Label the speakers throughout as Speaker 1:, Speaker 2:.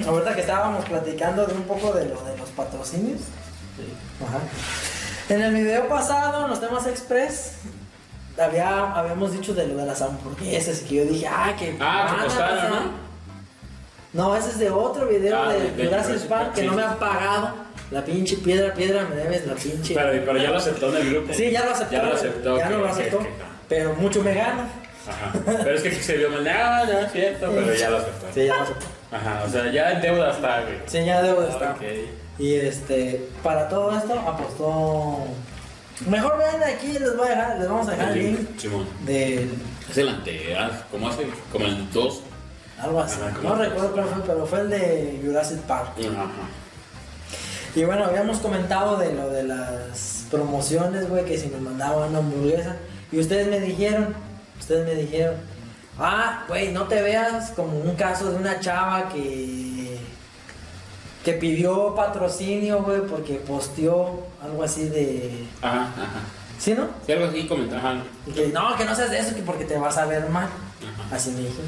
Speaker 1: ahorita que estábamos platicando de un poco de lo de los patrocinios. Ajá. En el video pasado, en los temas express, había, habíamos dicho de lo de las hamburguesas, que yo dije, ah, que...
Speaker 2: Ah, que costaron,
Speaker 1: pasar".
Speaker 2: ¿no?
Speaker 1: No, ese es de otro video
Speaker 2: Ah,
Speaker 1: de,
Speaker 2: de-
Speaker 1: Jurassic Park que
Speaker 2: sí.
Speaker 1: no me han pagado. La pinche piedra, piedra, me debes la pinche.
Speaker 2: Pero, pero ya lo aceptó en el grupo.
Speaker 1: Sí, ya lo aceptó.
Speaker 2: Ya lo aceptó.
Speaker 1: Ya no lo aceptó.
Speaker 2: que-
Speaker 1: Pero mucho me gana.
Speaker 2: Ajá. Pero es que se vio mal. No, no es cierto, pero ya lo aceptó.
Speaker 1: Sí, ya lo aceptó.
Speaker 2: Ajá, o sea, ya en deuda está, güey.
Speaker 1: Sí, ya debo de estar.
Speaker 2: Ok.
Speaker 1: Y este, para todo esto apostó. Mejor ven aquí, les voy a dejar, les vamos a dejar el link
Speaker 2: Simón.
Speaker 1: del
Speaker 2: Es el ante, ah, ¿cómo hace? Como el 2.
Speaker 1: algo así.
Speaker 2: Ajá,
Speaker 1: no recuerdo cuál fue, pero fue el de Jurassic Park.
Speaker 2: Ajá.
Speaker 1: Y bueno, habíamos comentado de lo de las promociones, güey, que si nos mandaban una hamburguesa. Y ustedes me dijeron, ustedes me dijeron, ah, güey, no te veas como un caso de una chava que que pidió patrocinio, güey, porque posteó algo así de,
Speaker 2: Ajá, ajá.
Speaker 1: ¿sí, no?
Speaker 2: Sí, algo así comenta, ajá.
Speaker 1: Y que no, que no seas de eso, que porque te vas a ver mal.
Speaker 2: Ajá.
Speaker 1: Así me dije.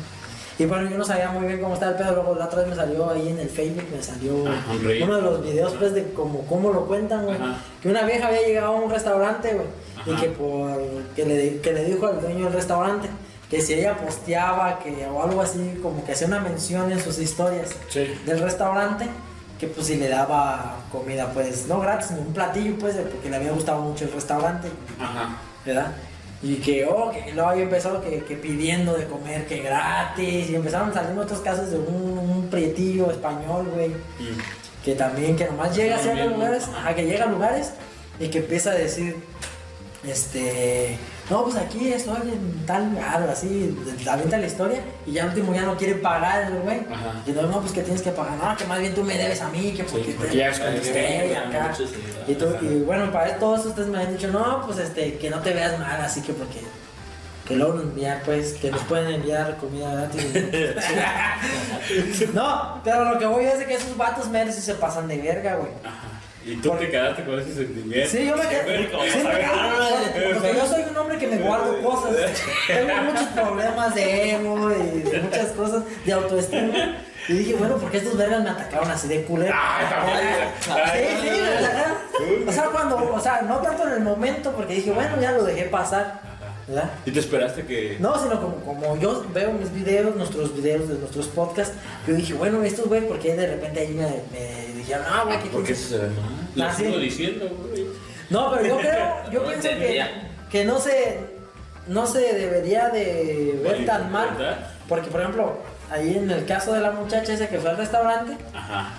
Speaker 1: Y bueno, yo no sabía muy bien cómo estaba el pedo. Luego la otra vez me salió ahí en el Facebook, me salió
Speaker 2: Ajá, reel.
Speaker 1: uno de los videos pues de cómo, cómo lo cuentan, güey. Que una vieja había llegado a un restaurante, güey. Y que por que le, que le dijo al dueño del restaurante que si ella posteaba que o algo así, como que hacía una mención en sus historias
Speaker 2: Sí.
Speaker 1: del restaurante, que pues si le daba comida, pues no gratis, un platillo, pues, porque le había gustado mucho el restaurante.
Speaker 2: Ajá.
Speaker 1: ¿verdad? Y que, oh, que luego había empezado que, que pidiendo de comer, que gratis, y empezaron a salir otros casos de un, un prietillo español, güey,
Speaker 2: Mm.
Speaker 1: que también, que nomás llega a
Speaker 2: bien, ¿no?
Speaker 1: lugares, ajá, que llega a lugares y que empieza a decir, este, no, pues aquí estoy en tal lugar, así, avienta la historia, y ya al último ya no quiere pagar el güey, y no, no, pues que tienes que pagar, no, que más bien tú me debes a mí, que porque,
Speaker 2: Sí,
Speaker 1: te-
Speaker 2: porque ya
Speaker 1: contesté, y acá.
Speaker 3: sí,
Speaker 1: Y,
Speaker 2: Ajá.
Speaker 1: y bueno, para todos ustedes me han dicho, no, pues este, que no te veas mal, así que porque. Que luego nos envían, pues, que nos pueden enviar comida gratis. no, pero lo que voy es de que esos vatos meros se pasan de verga, güey.
Speaker 2: ¿Y tú te quedaste con ese sentimiento?
Speaker 1: Sí, yo me quedé.
Speaker 3: ¿Cómo
Speaker 1: sí, me
Speaker 3: sabes?
Speaker 1: quedé- Porque yo soy un hombre que me guardo cosas. Tengo muchos problemas de ego y de muchas cosas de autoestima. Y dije, bueno, porque estos vergas me atacaron así de culero.
Speaker 2: Tampoco.
Speaker 1: Sí, sí, me atacaron. O sea, cuando, o sea, no tanto en el momento, porque dije, bueno, ya lo dejé pasar. ¿Verdad?
Speaker 2: ¿Y te esperaste que.?
Speaker 1: No, sino como, como yo veo mis videos, nuestros videos de nuestros podcasts, yo dije, bueno, estos güey, porque de repente ahí me, me dijeron, ah, güey, que
Speaker 2: ¿Por qué eso se ve mal? Lo
Speaker 1: Ah, sí.
Speaker 2: sigo diciendo, güey.
Speaker 1: No, pero yo creo, yo
Speaker 3: No
Speaker 1: pienso que, que no se, no se debería de ver tan mal.
Speaker 2: ¿Verdad?
Speaker 1: Porque, por ejemplo, ahí en el caso de la muchacha esa que fue al restaurante,
Speaker 2: Ajá.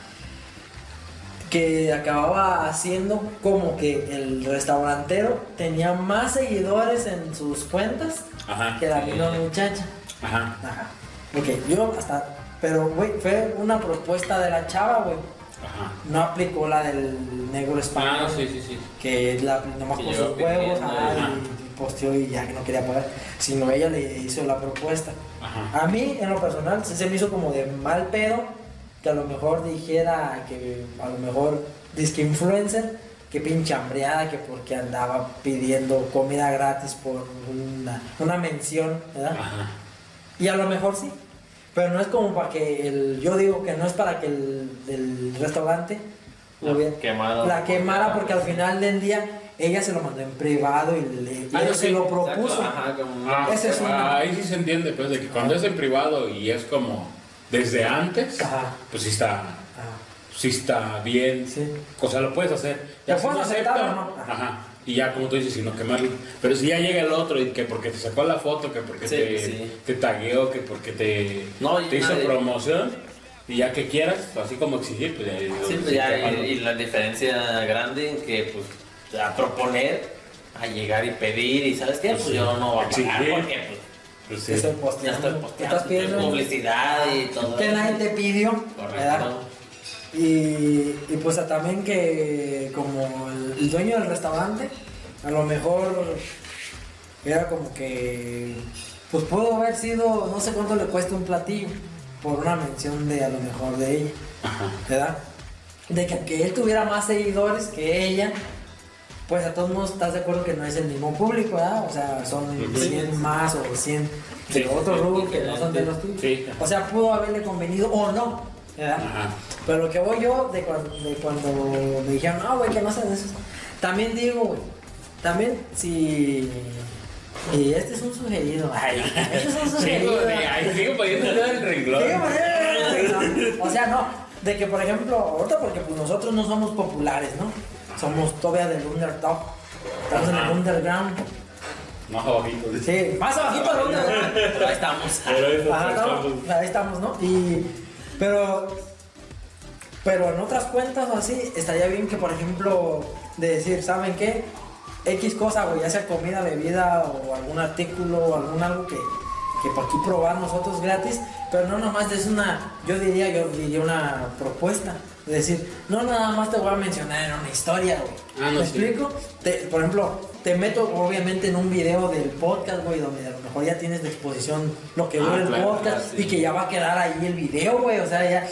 Speaker 1: Que acababa haciendo como que el restaurantero tenía más seguidores en sus cuentas
Speaker 2: Ajá.
Speaker 1: que la misma muchacha.
Speaker 2: Ajá.
Speaker 1: Ajá. Ok, yo hasta. Pero, güey, fue una propuesta de la chava, güey.
Speaker 2: Ajá.
Speaker 1: No aplicó la del negro español.
Speaker 2: Ah, sí, sí, sí.
Speaker 1: Que la, nomás
Speaker 3: Que
Speaker 1: con sus huevos y, y posteó y ya que no quería pagar. Sino ella le hizo la propuesta.
Speaker 2: Ajá.
Speaker 1: A mí, en lo personal, sí se me hizo como de mal pedo que a lo mejor dijera que a lo mejor disque influencer, que pinche hambreada, que porque andaba pidiendo comida gratis por una, una mención, ¿verdad?
Speaker 2: Ajá.
Speaker 1: Y a lo mejor sí. Pero no es como para que el. Yo digo que no es para que el, el restaurante
Speaker 3: La quemara.
Speaker 1: la quemara, porque al final del día ella se lo mandó en privado y le
Speaker 2: Ah,
Speaker 1: se lo propuso.
Speaker 3: Ajá, como
Speaker 2: Ah,
Speaker 1: Ese es
Speaker 2: ah, ahí sí se entiende, pues, de que cuando es en privado y es como desde antes,
Speaker 1: Ajá.
Speaker 2: pues sí está, sí está bien.
Speaker 1: Sí.
Speaker 2: O sea, lo puedes hacer. Si
Speaker 1: puedes aceptar
Speaker 2: acepta,
Speaker 1: o no. Ajá.
Speaker 2: Ajá. Y ya, como tú dices, si no quemarlo. Pero si ya llega el otro y que porque te sacó la foto, que porque
Speaker 3: Sí,
Speaker 2: te,
Speaker 3: sí.
Speaker 2: te tagueó, que porque te,
Speaker 3: No, y
Speaker 2: te hizo
Speaker 3: nadie-
Speaker 2: promoción, y ya que quieras, así como exigir, pues ya.
Speaker 3: Sí, pues ya, y, y la diferencia grande en que, pues, a proponer, a llegar y pedir, y ¿sabes qué? Pues
Speaker 2: Sí.
Speaker 3: yo no voy a pagar porque, pues,
Speaker 2: Pues sí.
Speaker 1: Estoy
Speaker 3: ya
Speaker 1: posteando.
Speaker 3: estoy
Speaker 1: Estás
Speaker 3: posteando,
Speaker 1: pidiendo
Speaker 3: publicidad y todo.
Speaker 1: que nadie te pidió. ¿verdad?
Speaker 3: Correcto.
Speaker 1: Y, y pues a- también que como el, el dueño del restaurante, a lo mejor era como que, pues pudo haber sido, no sé cuánto le cuesta un platillo, por una mención de a lo mejor de ella,
Speaker 2: Ajá.
Speaker 1: ¿verdad? De que aunque él tuviera más seguidores que ella, pues a todos modos estás de acuerdo que no es el mismo público, ¿verdad? O sea, son
Speaker 2: Ujú.
Speaker 1: 100 más o 100 de
Speaker 2: Sí,
Speaker 1: otro rubro que no son de los tuyos.
Speaker 2: Sí.
Speaker 1: O sea, pudo haberle convenido o no. ¿verdad?
Speaker 2: Ajá.
Speaker 1: Pero lo que voy yo de cuando, de cuando me dijeron, no, güey, que no seas de eso. También digo, güey, también si. Y este es un sugerido. Ay, este es un
Speaker 2: Sigo,
Speaker 1: sugerido.
Speaker 2: de- ay, sigo poniendo el renglón.
Speaker 1: güey, O sea, no, de que por ejemplo, ahorita porque pues nosotros no somos populares, ¿no? Somos todavía del underdog. Estamos en el underground.
Speaker 2: Más abajito.
Speaker 1: Sí, más abajito del underground.
Speaker 3: Pero ahí estamos.
Speaker 2: Pero
Speaker 1: Ajá,
Speaker 2: estamos-
Speaker 1: estamos- ahí estamos, ¿no? Y, pero, pero en otras cuentas o así, estaría bien que, por ejemplo, de decir, ¿saben qué? X cosa, güey, ya sea comida, bebida o algún artículo o algún algo que, que por aquí probar nosotros gratis, pero no nomás es una, yo diría, yo diría una propuesta. Es decir, no nada más te voy a mencionar en una historia, güey.
Speaker 2: Ah, no,
Speaker 1: ¿Me
Speaker 2: sí.
Speaker 1: explico? Te- por ejemplo, te meto obviamente en un video del podcast, güey, donde a lo mejor ya tienes de exposición lo que
Speaker 2: Ah,
Speaker 1: dura el
Speaker 2: claro,
Speaker 1: podcast
Speaker 3: sí.
Speaker 1: y que ya va a quedar ahí el video, güey. O sea, ya.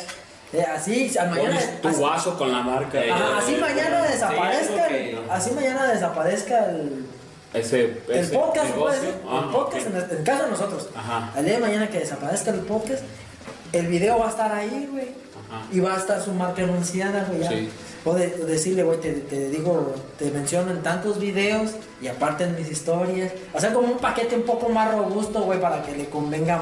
Speaker 1: eh, así, mañana.
Speaker 2: Pones tu
Speaker 1: así,
Speaker 2: vaso con la marca.
Speaker 1: Ajá, así mañana
Speaker 3: Sí,
Speaker 1: Así mañana desaparezca el.
Speaker 2: Ese,
Speaker 1: El
Speaker 2: ese
Speaker 1: podcast,
Speaker 2: negocio.
Speaker 1: puede ser,
Speaker 2: Ah,
Speaker 1: el podcast, en, el, el caso de nosotros.
Speaker 2: Ajá.
Speaker 1: Al día de mañana que desaparezca el podcast, el video va a estar ahí, güey. Y va a estar su marca anunciada, güey.
Speaker 2: Sí.
Speaker 1: O de, o decirle, güey, te, te digo, te menciono en tantos videos y aparte en mis historias. O sea, como un paquete un poco más robusto, güey, para que le convenga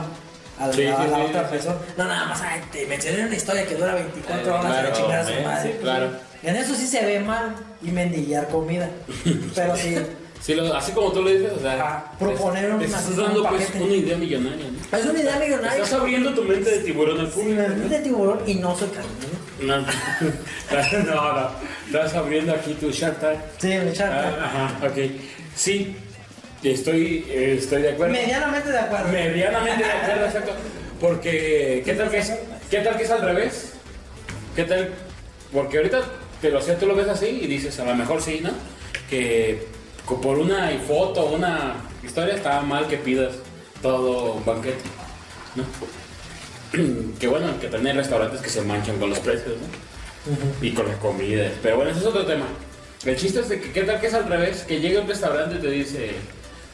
Speaker 1: a la,
Speaker 2: Sí,
Speaker 1: a
Speaker 2: sí,
Speaker 1: la
Speaker 2: sí,
Speaker 1: otra persona. No, nada más, ay, te mencioné una historia que dura 24
Speaker 3: Eh,
Speaker 1: horas y
Speaker 2: claro,
Speaker 1: a su
Speaker 3: eh,
Speaker 1: madre.
Speaker 2: claro.
Speaker 1: En eso sí se ve mal y mendigar comida. Pero sí.
Speaker 2: Sí, lo- así como tú lo dices, o sea,
Speaker 1: proponer un-
Speaker 2: estás dando
Speaker 1: un
Speaker 2: pues una idea millonaria, ¿no?
Speaker 1: Es una idea millonaria.
Speaker 2: Estás abriendo tu mente de tiburón al público.
Speaker 1: me metí de tiburón y no soy carnívoro.
Speaker 2: No, no, no, estás abriendo aquí tu Shark Tank.
Speaker 1: Sí, me echaron.
Speaker 2: Ah, Ajá, ok. Sí, estoy, eh, estoy de acuerdo.
Speaker 1: Medianamente de acuerdo.
Speaker 2: Medianamente de acuerdo, exacto. Porque, ¿qué tal que es, qué tal que es al revés? ¿Qué tal? Porque ahorita, te lo sé, tú lo ves así y dices, a lo mejor sí, ¿no? Que por una foto, una historia, está mal que pidas todo un banquete, ¿no? que bueno, que también hay restaurantes que se manchan con los precios, ¿no? Y con las comidas. Pero bueno, ese es otro tema. El chiste es de que qué tal que es al revés, que llegue a un restaurante y te dice,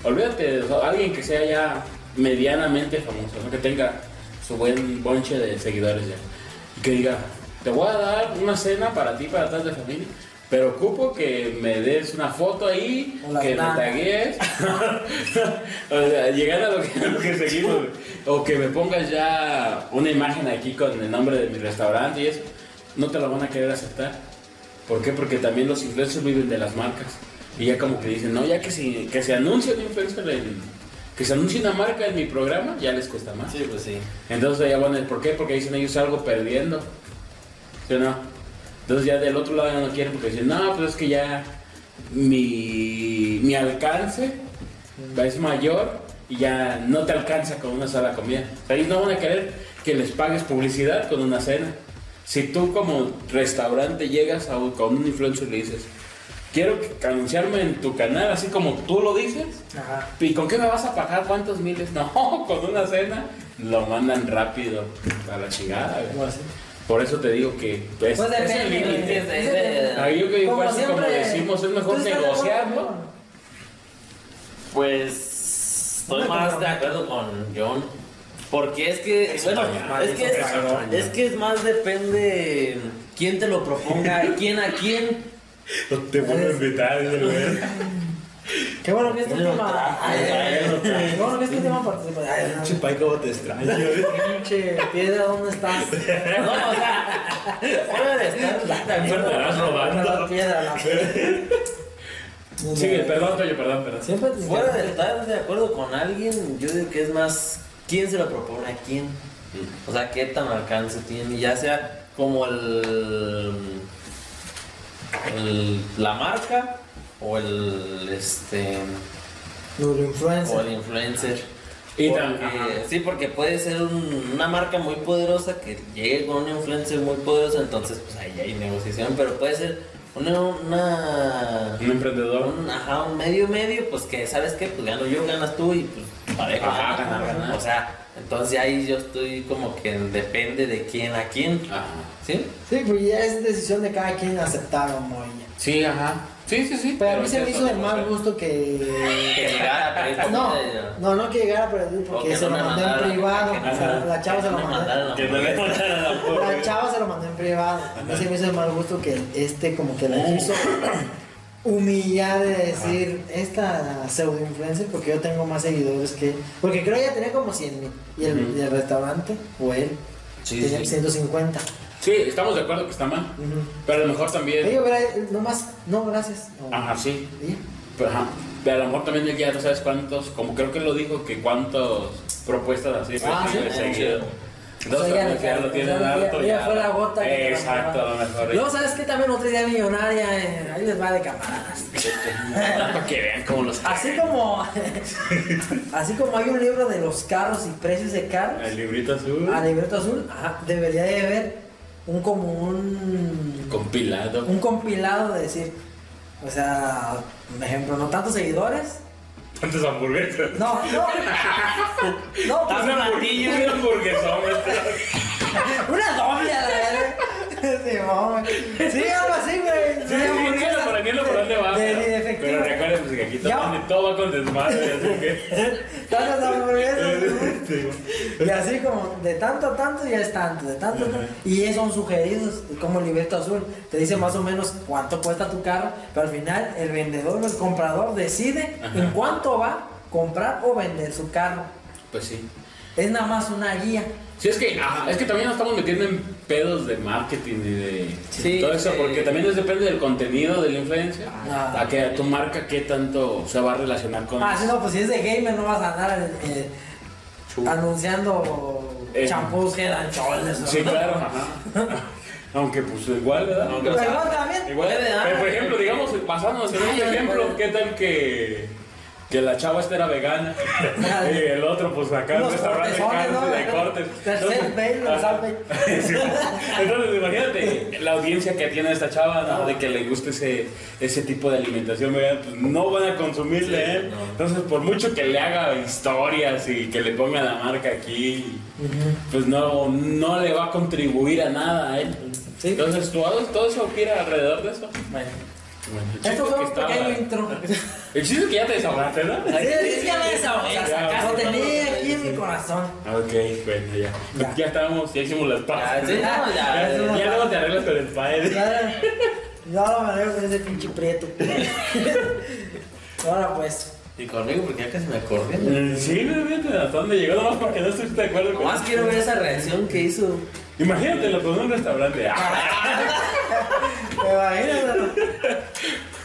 Speaker 2: olvídate, sea, alguien que sea ya medianamente famoso, ¿no? que tenga su buen bonche de seguidores ya, y que diga, te voy a dar una cena para ti, para toda tu familia. Pero ocupo que me des una foto ahí, que me tagues, o sea, llegando a lo que, lo que seguimos, o que me pongas ya una imagen aquí con el nombre de mi restaurante y eso, no te lo van a querer aceptar. ¿Por qué? Porque también los influencers viven de las marcas. Y ya como que dicen, no, ya que, si, que se anuncie un influencer, en- que se anuncie una marca en mi programa, ya les cuesta más.
Speaker 3: Sí, pues sí.
Speaker 2: Entonces ya van el por qué, porque dicen ellos algo perdiendo. ¿Sí o no? Entonces ya del otro lado ya no quieren porque dicen, no, pues es que ya mi, mi alcance es mayor y ya no te alcanza con una sola comida. O sea, ellos no van a querer que les pagues publicidad con una cena. Si tú como restaurante llegas a un- con un influencer y le dices, quiero anunciarme en tu canal así como tú lo dices,
Speaker 1: Ajá.
Speaker 2: ¿Y con qué me vas a pagar? ¿Cuántos miles? No, con una cena lo mandan rápido a la chingada.
Speaker 1: ¿Cómo así?
Speaker 2: Por eso te digo que pues,
Speaker 1: Pues
Speaker 2: es el límite.
Speaker 3: es
Speaker 1: Es
Speaker 2: Ahí yo que
Speaker 1: Como
Speaker 2: igual, como
Speaker 1: siempre,
Speaker 2: decimos, es mejor
Speaker 1: ¿tú estás de acuerdo
Speaker 2: negociarlo.
Speaker 3: Pues estoy
Speaker 1: No
Speaker 3: más de acuerdo con John. Porque es que,
Speaker 2: Eso
Speaker 3: bueno, es que es, es que es más depende quién te lo proponga, quién a quién.
Speaker 2: Te pongo a invitar, güey.
Speaker 1: Qué bueno que este tema. Qué bueno que este tema participa. Ay, no.
Speaker 2: Pai, cómo te extraño.
Speaker 1: Pinche piedra, ¿dónde estás?
Speaker 3: No, o sea, fuera de estar de acuerdo.
Speaker 2: estarás robando.
Speaker 1: La piedra, la piedra.
Speaker 2: Sigue, perdón, Toyo, perdón, perdón.
Speaker 1: Siempre
Speaker 3: Fuera de estar de acuerdo con alguien, yo digo que es más quién se lo propone a quién. O sea, qué tan alcance tiene, ya sea como el, el- la marca o el este o el influencer.
Speaker 2: Y
Speaker 3: Porque-
Speaker 2: tam- ajá.
Speaker 3: sí, porque puede ser un- una marca muy poderosa que llegue con un influencer muy poderoso, entonces pues ahí hay negociación, pero puede ser una, una
Speaker 2: Un emprendedor.
Speaker 3: un, ajá, un medio medio, pues que sabes qué, pues gano yo, ganas tú y pues parejo.
Speaker 2: Ajá,
Speaker 3: ¿no?
Speaker 2: ganar, ganar.
Speaker 3: O sea, entonces ahí yo estoy como que depende de quién a quién.
Speaker 2: Ajá.
Speaker 3: ¿Sí?
Speaker 1: Sí, pues ya es decisión de cada quien aceptar o no. y ya.
Speaker 2: Sí, ajá. Sí, sí, sí.
Speaker 1: Pero a mí se me hizo de mal gusto que.
Speaker 3: Que llegara a pedir
Speaker 1: No, no, no que llegara a pedir porque
Speaker 3: que
Speaker 1: se lo mandé en privado. la chava se lo mandó.
Speaker 2: Que no le la
Speaker 1: chava se lo mandó en privado. A mí se me hizo de mal gusto que este como que la quiso humillar de decir esta pseudo influencer porque yo tengo más seguidores que porque creo que ella tenía como 100 mil y el, restaurante o él
Speaker 3: Sí,
Speaker 1: tenía
Speaker 3: sí.
Speaker 1: 150
Speaker 2: Sí, estamos de acuerdo que está mal. Pero a lo mejor también.
Speaker 1: Ella hubiera nomás no gracias no.
Speaker 2: Ajá, sí.
Speaker 1: Ya.
Speaker 2: Pero, ajá. Pero a lo mejor también ya no sabes cuántos, como creo que lo dijo, que cuántas propuestas así
Speaker 1: Ah, sí.
Speaker 2: seguido.
Speaker 1: O
Speaker 2: Entonces,
Speaker 1: sea,
Speaker 2: como que ya
Speaker 1: le-
Speaker 2: lo tienen
Speaker 1: ella
Speaker 2: ya.
Speaker 1: fue la gota que
Speaker 2: Exacto, a lo mejor.
Speaker 1: Luego, ¿sabes qué? También otra idea millonaria, eh, ahí les va de camaradas.
Speaker 2: Para que vean cómo los.
Speaker 1: Así como, así como hay un libro de los carros y precios de carros,
Speaker 2: El librito azul.
Speaker 1: a libreto azul, ajá, debería de haber un como un,
Speaker 2: Compilado.
Speaker 1: un compilado de decir, o sea, por ejemplo, no tantos seguidores.
Speaker 2: ¿Cuántas hamburguesas?
Speaker 1: No, no. No, pues,
Speaker 2: Una hamburguesa, una hamburguesón.
Speaker 1: una doble a la verga. Sí, mamá. Sí, algo así, güey.
Speaker 2: Sí,
Speaker 1: Una
Speaker 2: sí,
Speaker 1: hamburguesa
Speaker 2: sí, para mí no por dónde va.
Speaker 1: De,
Speaker 2: pero-
Speaker 1: de efectivo.
Speaker 2: Pero recuerden pues, que aquí
Speaker 1: Ya.
Speaker 2: todo va con desmadre, así que.
Speaker 1: Tantas hamburguesas, ¿no? Y así como de tanto a tanto ya es tanto, de tanto a tanto. Y esos son sugeridos, como el libreto azul. Te dice más o menos cuánto cuesta tu carro, pero al final el vendedor o el comprador decide
Speaker 2: Ajá.
Speaker 1: en cuánto va a comprar o vender su carro.
Speaker 2: Pues sí.
Speaker 1: Es nada más una guía.
Speaker 2: Sí, es que, es que también nos estamos metiendo en pedos de marketing y de
Speaker 3: Sí,
Speaker 2: todo eso, porque también es depende del contenido de la influencia,
Speaker 1: Ah.
Speaker 2: a que tu marca qué tanto se va a relacionar con
Speaker 1: Ah, sí, no, pues si es de gamer no vas a andar eh, anunciando
Speaker 2: Eh.
Speaker 1: champús and Shoulders. ¿no?
Speaker 2: Sí, claro, ajá. Aunque pues igual, ¿verdad?
Speaker 3: Aunque,
Speaker 1: Pero
Speaker 3: o sea,
Speaker 1: igual también.
Speaker 2: Igual,
Speaker 3: Puede,
Speaker 2: pero por ejemplo, digamos, basándonos en
Speaker 1: ya,
Speaker 2: ejemplo. ¿qué tal que, que la chava esta era vegana? y el otro, pues acá en un restaurante
Speaker 1: ¿no?
Speaker 2: de cortes.
Speaker 1: Tercer
Speaker 2: Entonces. Entonces, imagínate la audiencia que tiene esta chava, ¿no? De que le guste ese, ese tipo de alimentación vegana, pues no van a consumirle,
Speaker 3: Sí,
Speaker 2: ¿eh?
Speaker 3: no.
Speaker 2: Entonces, por mucho que le haga historias y que le ponga la marca aquí, pues no, no le va a contribuir a nada a él.
Speaker 1: Sí.
Speaker 2: Entonces, todo, todo eso gira alrededor de eso.
Speaker 1: Bueno.
Speaker 2: Bueno,
Speaker 1: Esto fue
Speaker 2: es
Speaker 1: un
Speaker 2: que estaba-
Speaker 1: pequeño intro.
Speaker 2: El chiste es que ya te desahogaste, ¿no?
Speaker 1: Sí, sí, ya me desahogué.
Speaker 2: Ya,
Speaker 1: Lo
Speaker 2: ya.
Speaker 1: tenía aquí en mi corazón.
Speaker 2: Ok, bueno, ya.
Speaker 1: Ya.
Speaker 2: Ya, estábamos, ya hicimos las
Speaker 3: Ya,
Speaker 2: paces.
Speaker 3: sí, no, ya,
Speaker 2: Ya,
Speaker 1: ya.
Speaker 2: ya luego te arreglas con el padre.
Speaker 1: Ya, ya lo manejo con ese pinche prieto. Ahora pues.
Speaker 3: Y conmigo, porque ya casi me acordé.
Speaker 2: Eh, Sí, no, fíjate hasta dónde llegó, nomás porque no estoy de acuerdo con
Speaker 3: Nomás quiero ver esa reacción que hizo.
Speaker 2: Imagínate, lo con un restaurante. Ah,
Speaker 1: Me imagino,